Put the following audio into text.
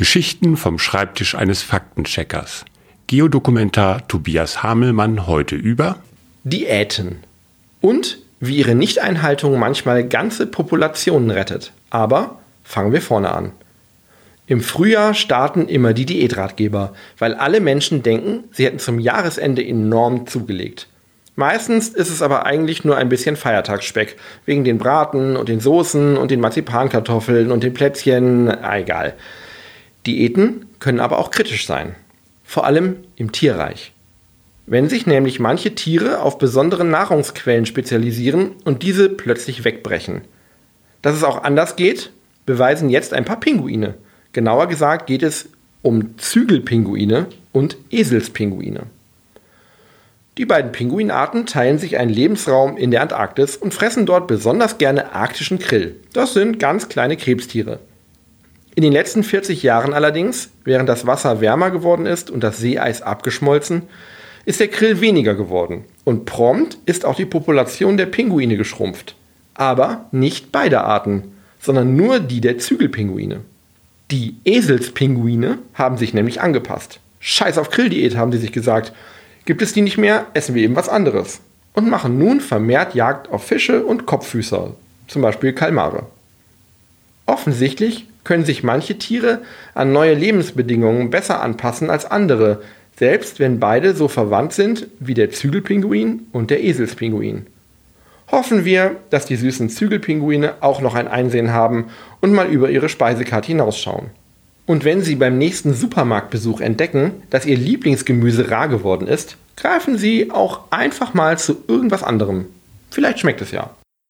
Geschichten vom Schreibtisch eines Faktencheckers. Geodokumentar Tobias Hamelmann heute über Diäten und wie ihre Nichteinhaltung manchmal ganze Populationen rettet. Aber fangen wir vorne an. Im Frühjahr starten immer die Diätratgeber, weil alle Menschen denken, sie hätten zum Jahresende enorm zugelegt. Meistens ist es aber eigentlich nur ein bisschen Feiertagsspeck, wegen den Braten und den Soßen und den Marzipankartoffeln und den Plätzchen, egal. Diäten können aber auch kritisch sein, vor allem im Tierreich. Wenn sich nämlich manche Tiere auf besondere Nahrungsquellen spezialisieren und diese plötzlich wegbrechen. Dass es auch anders geht, beweisen jetzt ein paar Pinguine. Genauer gesagt geht es um Zügelpinguine und Eselspinguine. Die beiden Pinguinarten teilen sich einen Lebensraum in der Antarktis und fressen dort besonders gerne arktischen Krill. Das sind ganz kleine Krebstiere. In den letzten 40 Jahren allerdings, während das Wasser wärmer geworden ist und das Seeeis abgeschmolzen, ist der Krill weniger geworden. Und prompt ist auch die Population der Pinguine geschrumpft. Aber nicht beide Arten, sondern nur die der Zügelpinguine. Die Eselspinguine haben sich nämlich angepasst. Scheiß auf Grilldiät, haben sie sich gesagt. Gibt es die nicht mehr, essen wir eben was anderes. Und machen nun vermehrt Jagd auf Fische und Kopffüßer, zum Beispiel Kalmare. Offensichtlich können sich manche Tiere an neue Lebensbedingungen besser anpassen als andere, selbst wenn beide so verwandt sind wie der Zügelpinguin und der Eselspinguin. Hoffen wir, dass die süßen Zügelpinguine auch noch ein Einsehen haben und mal über ihre Speisekarte hinausschauen. Und wenn Sie beim nächsten Supermarktbesuch entdecken, dass Ihr Lieblingsgemüse rar geworden ist, greifen Sie auch einfach mal zu irgendwas anderem. Vielleicht schmeckt es ja.